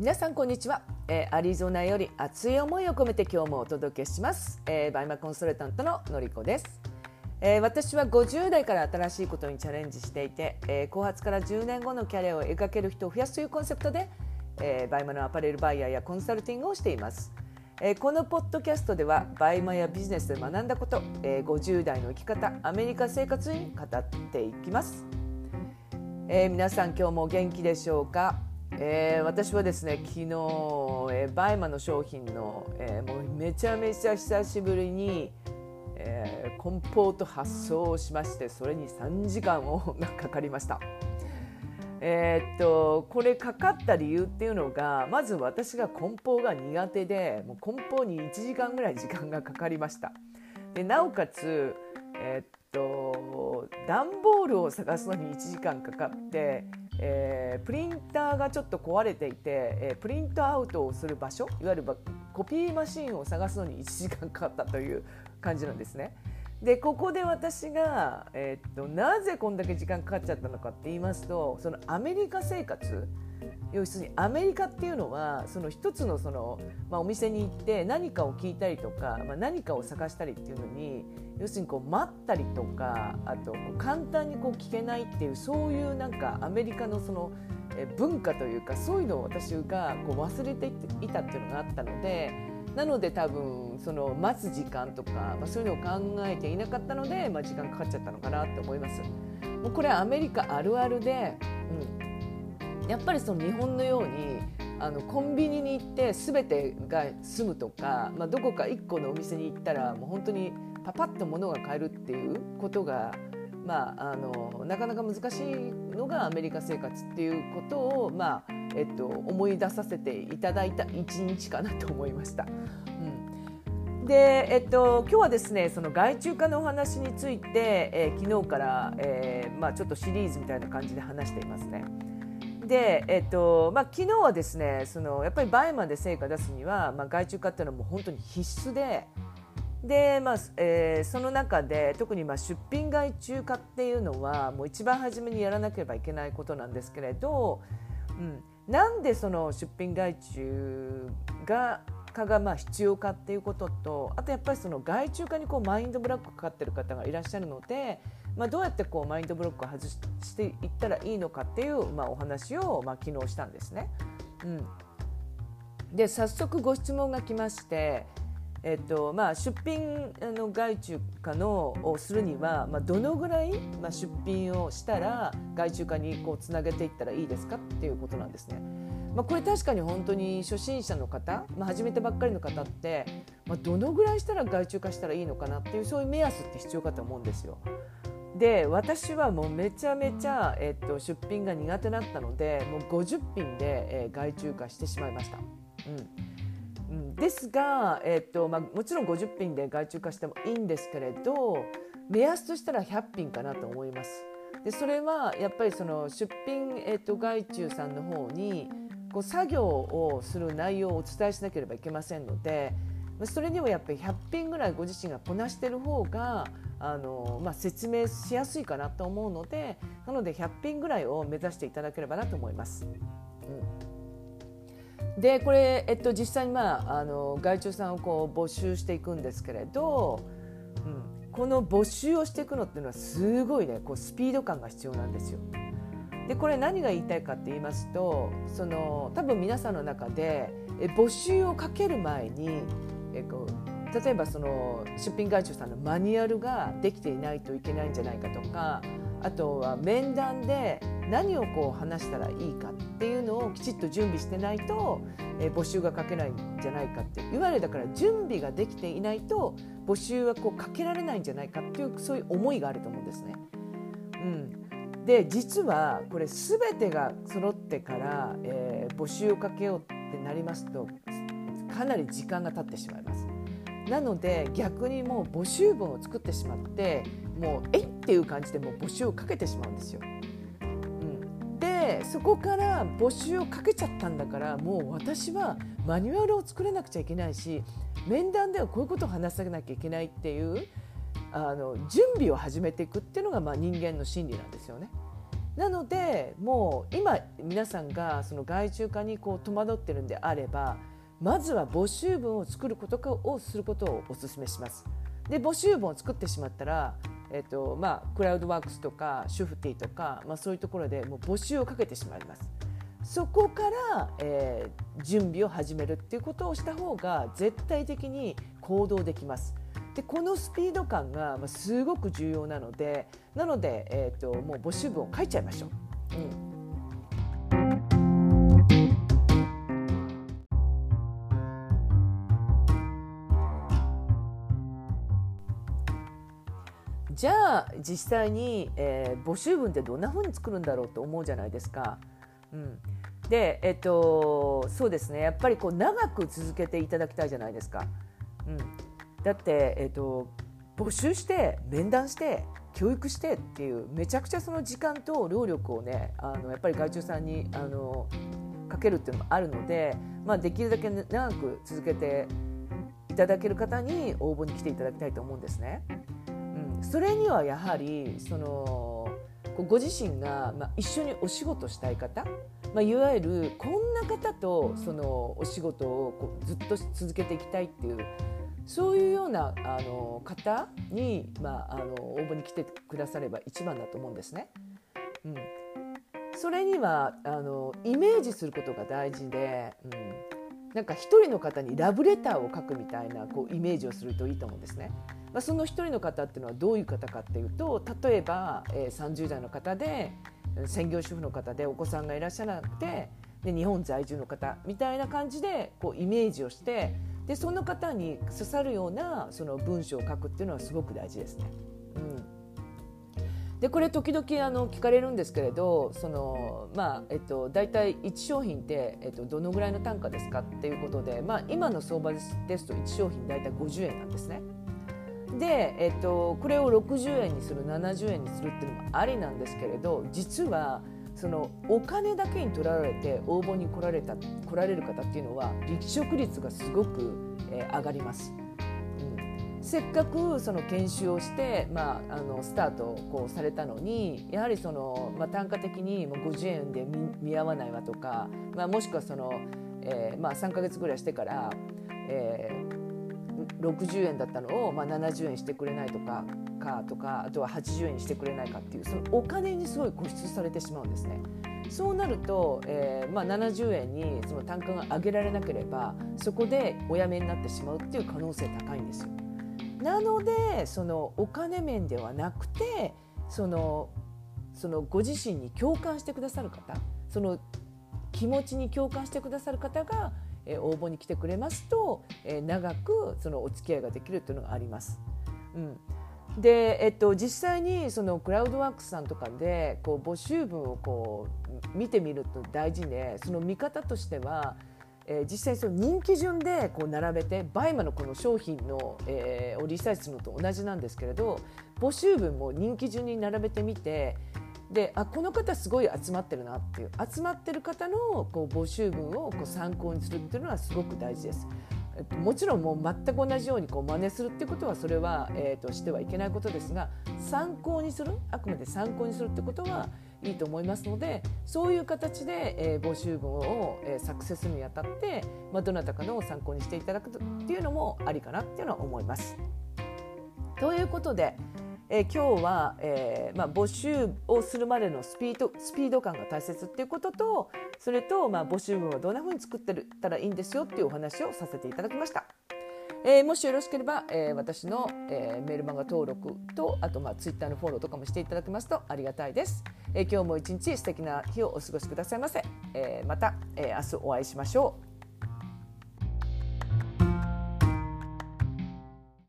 皆さんこんにちは、えー、アリゾナより熱い思いを込めて今日もお届けします、えー、バイマコンサルタントののりこです、えー、私は50代から新しいことにチャレンジしていて、えー、後発から10年後のキャリアを描ける人を増やすというコンセプトで、えー、バイマのアパレルバイヤーやコンサルティングをしています。えー、このポッドキャストではバイマやビジネスで学んだこと、えー、50代の生き方アメリカ生活に語っていきます、えー、皆さん今日も元気でしょうか？えー、私はですね昨日、えー、バイマの商品の、えー、もうめちゃめちゃ久しぶりに、えー、コンポート発送をしましてそれに3時間をかかりました。えー、っとこれかかった理由っていうのがまず私が梱包が苦手でもう梱包に1時間ぐらい時間がかかりました。でなおかつ、えー、っと段ボールを探すのに1時間かかってえー、プリンターがちょっと壊れていて、えー、プリントアウトをする場所いわゆるコピーマシンを探すのに1時間かかったという感じなんですね。でここで私が、えー、っとなぜこんだけ時間かかっちゃったのかって言いますとそのアメリカ生活要するにアメリカっていうのはその一つのその、まあ、お店に行って何かを聞いたりとか、まあ、何かを探したりっていうのに要するにこう待ったりとかあと簡単にこう聞けないっていうそういうなんかアメリカのその文化というかそういうのを私がこう忘れていたっていうのがあったのでなので多分その待つ時間とか、まあ、そういうのを考えていなかったので、まあ、時間かかっちゃったのかなって思います。もうこれはアメリカあるあるで、やっぱりその日本のようにあのコンビニに行って全てが済むとか、まあ、どこか1個のお店に行ったらもう本当にパパッと物が買えるっていうことが、まあ、あのなかなか難しいのがアメリカ生活っていうことを、まあえっと、思い出させていただいた一日かなと思いました。うんでえっと、今日はですねその外注化のお話について、えー、昨日から、えーまあ、ちょっとシリーズみたいな感じで話していますね。で、えっとまあ、昨日はですねそのやっぱりバイマで成果出すには、まあ、外注化っていうのはもう本当に必須でで、まあえー、その中で特にまあ出品外注化っていうのはもう一番初めにやらなければいけないことなんですけれど、うん、なんでその出品外注が化がまあ必要かっていうこととあとやっぱりその外注化にこうマインドブラックかかってる方がいらっしゃるのでまあ、どうやってこうマインドブロックを外していったらいいのかっていう、まあ、お話を、まあ、昨日したんですね。うん、で早速ご質問が来まして、えっとまあ、出品の外注化のをするには、まあ、どのぐらい、まあ、出品をしたら外注化にこうつなげていったらいいですかっていうことなんですね。まあ、これ確かに本当に初心者の方、まあ、始めたばっかりの方って、まあ、どのぐらいしたら外注化したらいいのかなっていうそういう目安って必要かと思うんですよ。で私はもうめちゃめちゃ、えっと、出品が苦手だったのでもう50品で、えー、外注化してしまいました。うん、ですが、えっとまあ、もちろん50品で外注化してもいいんですけれど目安としたら100品かなと思います。でそれはやっぱりその出品、えっと、外注さんの方にこう作業をする内容をお伝えしなければいけませんのでそれにもやっぱり100品ぐらいご自身がこなしてる方があの、まあ、説明しやすいかなと思うのでなので100品ぐらいを目指していただければなと思います。うん、でこれ、えっと、実際に、まあ、あの外注さんをこう募集していくんですけれど、うん、この募集をしていくのっていうのはすごいねこうスピード感が必要なんですよ。でこれ何が言いたいかって言いますとその多分皆さんの中でえ募集をかける前にえこう例えばその出品会社さんのマニュアルができていないといけないんじゃないかとかあとは面談で何をこう話したらいいかっていうのをきちっと準備してないと、え募集がかけないんじゃないかっていわゆるだから準備ができていないと募集はこうかけられないんじゃないかっていうそういう思いがあると思うんですね。うん、で実はこれ全てが揃ってから、えー、募集をかけようってなりますとかなり時間が経ってしまいます。なので逆にもう募集文を作ってしまってもうえいっていう感じでもう募集をかけてしまうんですよ。うん、でそこから募集をかけちゃったんだからもう私はマニュアルを作れなくちゃいけないし面談ではこういうことを話さなきゃいけないっていうあの準備を始めていくっていうのがまあ人間の心理なんですよね。なのでもう今皆さんがその外注化にこう戸惑ってるんであればまずは募集文を作ることかをすることをお勧めします。で募集文を作ってしまったら、えーとまあ、クラウドワークスとかシュフティとか、まあ、そういうところでもう募集をかけてしまいます。そこから、えー、準備を始めるっていうことをした方が絶対的に行動できます。でこのスピード感がすごく重要なのでなので、えーと、もう募集文を書いちゃいましょう。うんじゃあ実際に、えー、募集文ってどんなふうに作るんだろうと思うじゃないですか。うん、で、えっと、そうですねやっぱりこう長く続けていただきたいじゃないですか。うん、だって、えっと、募集して面談して教育してっていうめちゃくちゃその時間と労力をねあのやっぱり外注さんにあのかけるっていうのもあるので、まあ、できるだけ長く続けていただける方に応募に来ていただきたいと思うんですね。それにはやはりそのご自身が、まあ、一緒にお仕事したい方、まあ、いわゆるこんな方とそのお仕事をこうずっと続けていきたいっていうそういうようなあの方に、まあ、あの応募に来てくだされば一番だと思うんですね。うん、それにはあのイメージすることが大事で、うん、なんか一人の方にラブレターを書くみたいなこうイメージをするといいと思うんですね。まあ、その一人の方っていうのはどういう方かっていうと例えば、えー、30代の方で専業主婦の方でお子さんがいらっしゃらなくてで日本在住の方みたいな感じでこうイメージをしてでその方に刺さるようなその文章を書くっていうのはすごく大事ですね。うんでこれ時々あの聞かれるんですけれどその、まあえっと、大体1商品って、えっと、どのぐらいの単価ですかっていうことで、まあ、今の相場ですと1商品大体50円なんですね。で、えっと、これを60円にする70円にするっていうのもありなんですけれど実はそのお金だけにとられて応募に来られた来られる方っていうのは離職率がすごく、え、上がります。せっかくその研修をして、まあ、あのスタートをこうされたのにやはりその、まあ、単価的にもう50円で見合わないわとか、まあ、もしくはその、えーまあ、3か月ぐらいしてから、えー、60円だったのを、まあ、70円してくれないとかかとかあとは80円にしてくれないかっていうそのお金にすごい固執されてしまうんですね。そうなると、えーまあ、70円にその単価が上げられなければそこでお辞めになってしまうっていう可能性高いんですよ。なのでそのお金面ではなくてそのそのご自身に共感してくださる方その気持ちに共感してくださる方が、え、応募に来てくれますと、え、長くそのお付き合いができるというのがあります。うん、で、えっと、実際にそのクラウドワークスさんとかでこう募集文をこう見てみると大事でその見方としては、えー、実際その人気順でこう並べて BUYMA のこの商品の、えー、をリサーチするのと同じなんですけれど募集文も人気順に並べてみてであこの方すごい集まってるなっていう集まってる方のこう募集文をこう参考にするっていうのはすごく大事です。もちろんもう全く同じようにこう真似するってことはそれは、えー、としてはいけないことですが参考にするあくまで参考にするってことはいいと思いますのでそういう形で、えー、募集文を、えー、作成するにあたって、まあ、どなたかの参考にしていただくっていうのもありかなっていうのは思います。ということで、えー、今日は、えーまあ、募集をするまでのスピードスピード感が大切っていうこととそれと、まあ、募集文はどんなふうに作ってたらいいんですよっていうお話をさせていただきました。えー、もしよろしければ、えー、私の、えー、メールマガ登録とあと、まあ、ツイッターのフォローとかもしていただけますとありがたいです。え、今日も一日素敵な日をお過ごしくださいませ。え、また、え、明日お会いしましょう。